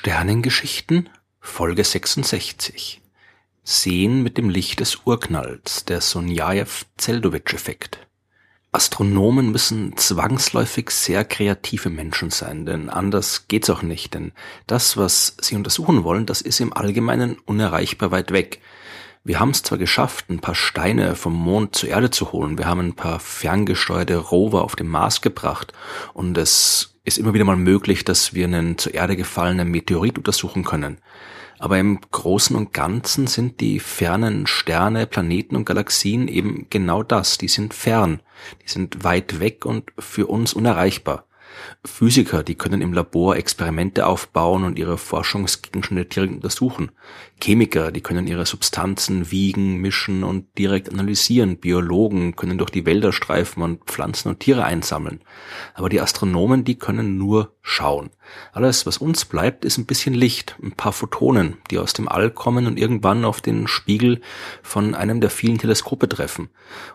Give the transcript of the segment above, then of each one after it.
Sternengeschichten Folge 66 Sehen mit dem Licht des Urknalls, der Sonjajew-Zeldowitsch-Effekt. Astronomen müssen zwangsläufig sehr kreative Menschen sein, denn anders geht's auch nicht, denn das, was sie untersuchen wollen, das ist im Allgemeinen unerreichbar weit weg. Wir haben es zwar geschafft, ein paar Steine vom Mond zur Erde zu holen, wir haben ein paar ferngesteuerte Rover auf den Mars gebracht und es ist immer wieder mal möglich, dass wir einen zur Erde gefallenen Meteorit untersuchen können. Aber im Großen und Ganzen sind die fernen Sterne, Planeten und Galaxien eben genau das. Die sind fern. Die sind weit weg und für uns unerreichbar. Physiker, die können im Labor Experimente aufbauen und ihre Forschungsgegenstände direkt untersuchen. Chemiker, die können ihre Substanzen wiegen, mischen und direkt analysieren. Biologen können durch die Wälder streifen und Pflanzen und Tiere einsammeln. Aber die Astronomen, die können nur schauen. Alles, was uns bleibt, ist ein bisschen Licht, ein paar Photonen, die aus dem All kommen und irgendwann auf den Spiegel von einem der vielen Teleskope treffen.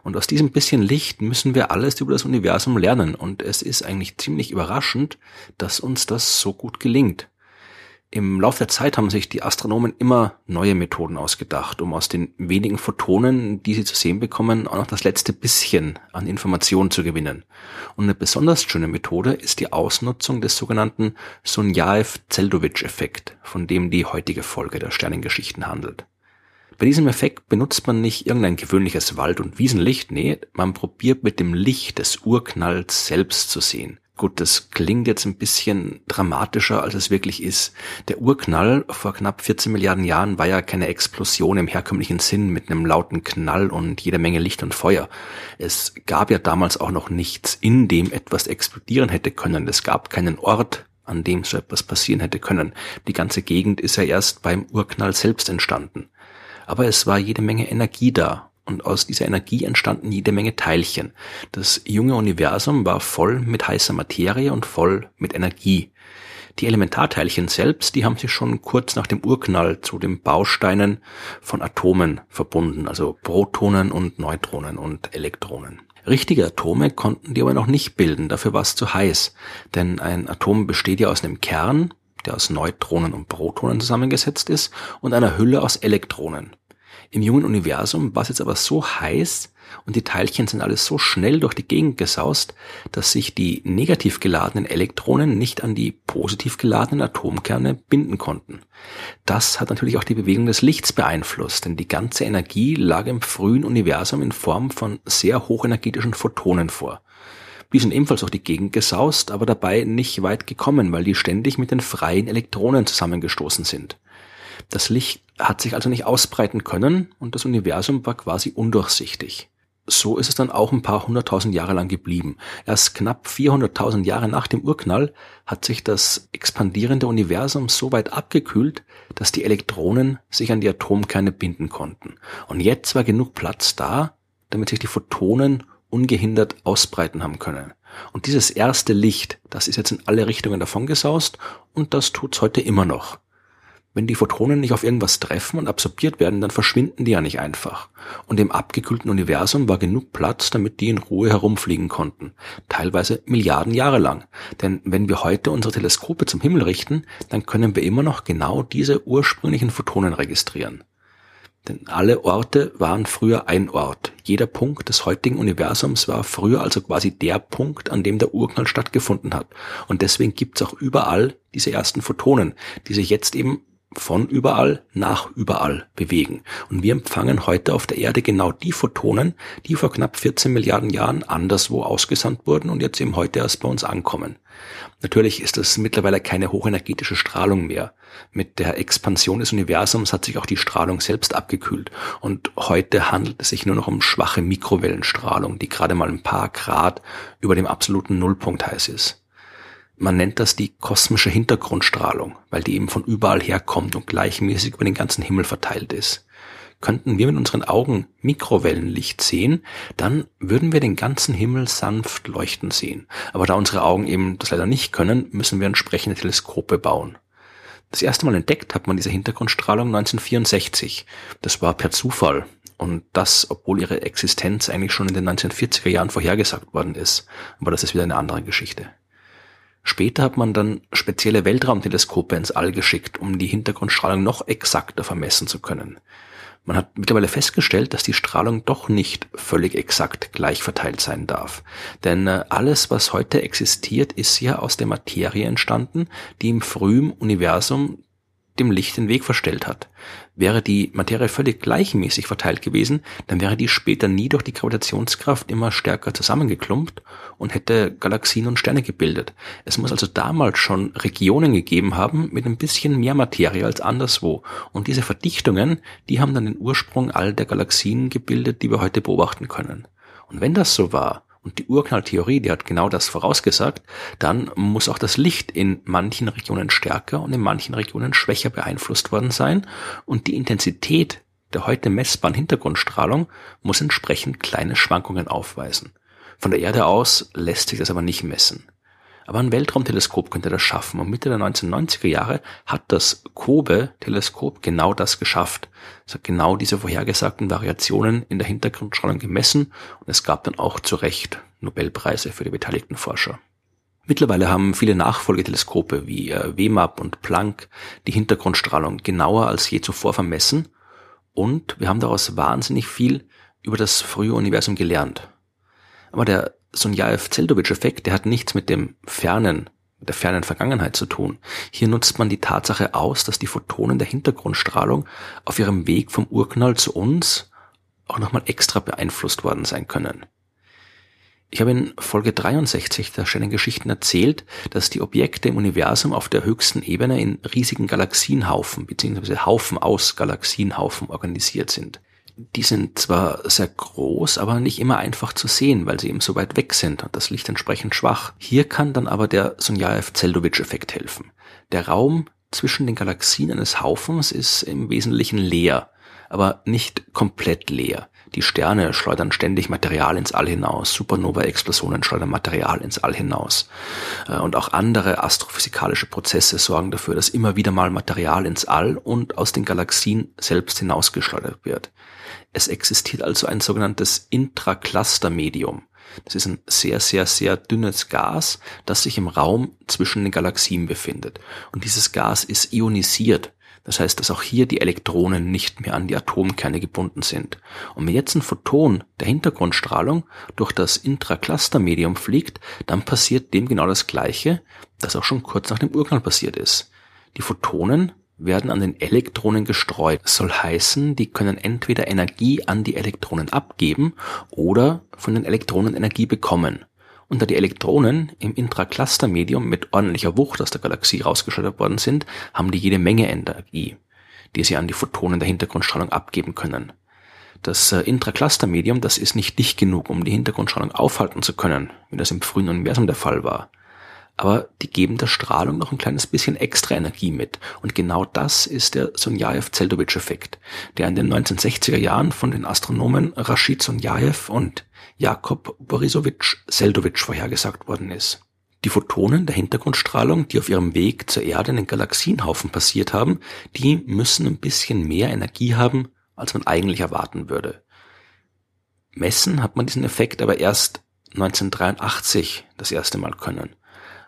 Und aus diesem bisschen Licht müssen wir alles über das Universum lernen. Und es ist eigentlich ziemlich überraschend, dass uns das so gut gelingt. Im Laufe der Zeit haben sich die Astronomen immer neue Methoden ausgedacht, um aus den wenigen Photonen, die sie zu sehen bekommen, auch noch das letzte bisschen an Informationen zu gewinnen. Und eine besonders schöne Methode ist die Ausnutzung des sogenannten Sunyaev-Zeldovich-Effekt, von dem die heutige Folge der Sternengeschichten handelt. Bei diesem Effekt benutzt man nicht irgendein gewöhnliches Wald- und Wiesenlicht, nee, man probiert mit dem Licht des Urknalls selbst zu sehen. Gut, das klingt jetzt ein bisschen dramatischer, als es wirklich ist. Der Urknall vor knapp 14 Milliarden Jahren war ja keine Explosion im herkömmlichen Sinn mit einem lauten Knall und jeder Menge Licht und Feuer. Es gab ja damals auch noch nichts, in dem etwas explodieren hätte können. Es gab keinen Ort, an dem so etwas passieren hätte können. Die ganze Gegend ist ja erst beim Urknall selbst entstanden. Aber es war jede Menge Energie da und aus dieser Energie entstanden jede Menge Teilchen. Das junge Universum war voll mit heißer Materie und voll mit Energie. Die Elementarteilchen selbst, die haben sich schon kurz nach dem Urknall zu den Bausteinen von Atomen verbunden, also Protonen und Neutronen und Elektronen. Richtige Atome konnten die aber noch nicht bilden, dafür war es zu heiß, denn ein Atom besteht ja aus einem Kern, der aus Neutronen und Protonen zusammengesetzt ist, und einer Hülle aus Elektronen. Im jungen Universum war es jetzt aber so heiß und die Teilchen sind alles so schnell durch die Gegend gesaust, dass sich die negativ geladenen Elektronen nicht an die positiv geladenen Atomkerne binden konnten. Das hat natürlich auch die Bewegung des Lichts beeinflusst, denn die ganze Energie lag im frühen Universum in Form von sehr hochenergetischen Photonen vor. Die sind ebenfalls durch die Gegend gesaust, aber dabei nicht weit gekommen, weil die ständig mit den freien Elektronen zusammengestoßen sind. Das Licht hat sich also nicht ausbreiten können und das Universum war quasi undurchsichtig. So ist es dann auch ein paar hunderttausend Jahre lang geblieben. Erst knapp 400.000 Jahre nach dem Urknall hat sich das expandierende Universum so weit abgekühlt, dass die Elektronen sich an die Atomkerne binden konnten. Und jetzt war genug Platz da, damit sich die Photonen ungehindert ausbreiten haben können. Und dieses erste Licht, das ist jetzt in alle Richtungen davongesaust und das tut's heute immer noch. Wenn die Photonen nicht auf irgendwas treffen und absorbiert werden, dann verschwinden die ja nicht einfach. Und im abgekühlten Universum war genug Platz, damit die in Ruhe herumfliegen konnten. Teilweise Milliarden Jahre lang. Denn wenn wir heute unsere Teleskope zum Himmel richten, dann können wir immer noch genau diese ursprünglichen Photonen registrieren. Denn alle Orte waren früher ein Ort. Jeder Punkt des heutigen Universums war früher also quasi der Punkt, an dem der Urknall stattgefunden hat. Und deswegen gibt's auch überall diese ersten Photonen, die sich jetzt eben von überall nach überall bewegen. Und wir empfangen heute auf der Erde genau die Photonen, die vor knapp 14 Milliarden Jahren anderswo ausgesandt wurden und jetzt eben heute erst bei uns ankommen. Natürlich ist das mittlerweile keine hochenergetische Strahlung mehr. Mit der Expansion des Universums hat sich auch die Strahlung selbst abgekühlt und heute handelt es sich nur noch um schwache Mikrowellenstrahlung, die gerade mal ein paar Grad über dem absoluten Nullpunkt heiß ist. Man nennt das die kosmische Hintergrundstrahlung, weil die eben von überall herkommt und gleichmäßig über den ganzen Himmel verteilt ist. Könnten wir mit unseren Augen Mikrowellenlicht sehen, dann würden wir den ganzen Himmel sanft leuchten sehen. Aber da unsere Augen eben das leider nicht können, müssen wir entsprechende Teleskope bauen. Das erste Mal entdeckt hat man diese Hintergrundstrahlung 1964. Das war per Zufall. Und das, obwohl ihre Existenz eigentlich schon in den 1940er Jahren vorhergesagt worden ist. Aber das ist wieder eine andere Geschichte. Später hat man dann spezielle Weltraumteleskope ins All geschickt, um die Hintergrundstrahlung noch exakter vermessen zu können. Man hat mittlerweile festgestellt, dass die Strahlung doch nicht völlig exakt gleich verteilt sein darf. Denn äh, alles, was heute existiert, ist ja aus der Materie entstanden, die im frühen Universum dem Licht den Weg verstellt hat. Wäre die Materie völlig gleichmäßig verteilt gewesen, dann wäre die später nie durch die Gravitationskraft immer stärker zusammengeklumpt und hätte Galaxien und Sterne gebildet. Es muss also damals schon Regionen gegeben haben mit ein bisschen mehr Materie als anderswo. Und diese Verdichtungen, die haben dann den Ursprung all der Galaxien gebildet, die wir heute beobachten können. Und wenn das so war, und die Urknalltheorie, die hat genau das vorausgesagt, dann muss auch das Licht in manchen Regionen stärker und in manchen Regionen schwächer beeinflusst worden sein und die Intensität der heute messbaren Hintergrundstrahlung muss entsprechend kleine Schwankungen aufweisen. Von der Erde aus lässt sich das aber nicht messen. Aber ein Weltraumteleskop könnte das schaffen. Und Mitte der 1990er Jahre hat das COBE-Teleskop genau das geschafft. Es hat genau diese vorhergesagten Variationen in der Hintergrundstrahlung gemessen und es gab dann auch zu Recht Nobelpreise für die beteiligten Forscher. Mittlerweile haben viele Nachfolgeteleskope wie äh, WMAP und Planck die Hintergrundstrahlung genauer als je zuvor vermessen und wir haben daraus wahnsinnig viel über das frühe Universum gelernt. Aber der Sonjaev-Zeldovich-Effekt, der hat nichts mit dem fernen, mit der fernen Vergangenheit zu tun. Hier nutzt man die Tatsache aus, dass die Photonen der Hintergrundstrahlung auf ihrem Weg vom Urknall zu uns auch nochmal extra beeinflusst worden sein können. Ich habe in Folge 63 der Sternengeschichten erzählt, dass die Objekte im Universum auf der höchsten Ebene in riesigen Galaxienhaufen bzw. Haufen aus Galaxienhaufen organisiert sind die sind zwar sehr groß, aber nicht immer einfach zu sehen, weil sie eben so weit weg sind und das Licht entsprechend schwach. Hier kann dann aber der Sonjaev-Zeldovich-Effekt helfen. Der Raum zwischen den Galaxien eines Haufens ist im Wesentlichen leer, aber nicht komplett leer. Die Sterne schleudern ständig Material ins All hinaus, Supernova-Explosionen schleudern Material ins All hinaus. Äh, und auch andere astrophysikalische Prozesse sorgen dafür, dass immer wieder mal Material ins All und aus den Galaxien selbst hinausgeschleudert wird. Es existiert also ein sogenanntes Intracluster-Medium. Das ist ein sehr, sehr, sehr dünnes Gas, das sich im Raum zwischen den Galaxien befindet. Und dieses Gas ist ionisiert. Das heißt, dass auch hier die Elektronen nicht mehr an die Atomkerne gebunden sind. Und wenn jetzt ein Photon der Hintergrundstrahlung durch das Intracluster-Medium fliegt, dann passiert dem genau das Gleiche, das auch schon kurz nach dem Urknall passiert ist. Die Photonen werden an den Elektronen gestreut. Das soll heißen, die können entweder Energie an die Elektronen abgeben oder von den Elektronen Energie bekommen. Und da die Elektronen im Intracluster-Medium mit ordentlicher Wucht aus der Galaxie rausgeschleudert worden sind, haben die jede Menge Energie, die sie an die Photonen der Hintergrundstrahlung abgeben können. Das äh, Intracluster-Medium, das ist nicht dicht genug, um die Hintergrundstrahlung aufhalten zu können, wie das im frühen Universum der Fall war aber die geben der Strahlung noch ein kleines bisschen extra Energie mit. Und genau das ist der Sonjaev-Zeldovich-Effekt, der in den 1960er Jahren von den Astronomen Rashid Sonjaev und Jakob Borisowitsch Seldovich vorhergesagt worden ist. Die Photonen der Hintergrundstrahlung, die auf ihrem Weg zur Erde in den Galaxienhaufen passiert haben, die müssen ein bisschen mehr Energie haben, als man eigentlich erwarten würde. Messen hat man diesen Effekt aber erst 1983 das erste Mal können.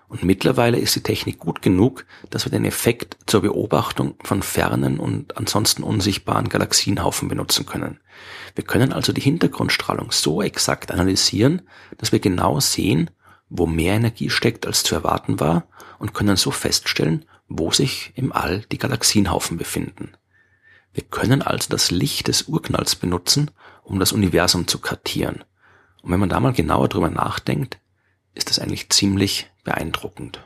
Und mittlerweile ist die Technik gut genug, dass wir den Effekt zur Beobachtung von fernen und ansonsten unsichtbaren Galaxienhaufen benutzen können. Wir können also die Hintergrundstrahlung so exakt analysieren, dass wir genau sehen, wo mehr Energie steckt, als zu erwarten war, und können so feststellen, wo sich im All die Galaxienhaufen befinden. Wir können also das Licht des Urknalls benutzen, um das Universum zu kartieren. Und wenn man da mal genauer drüber nachdenkt, ist das eigentlich ziemlich beeindruckend.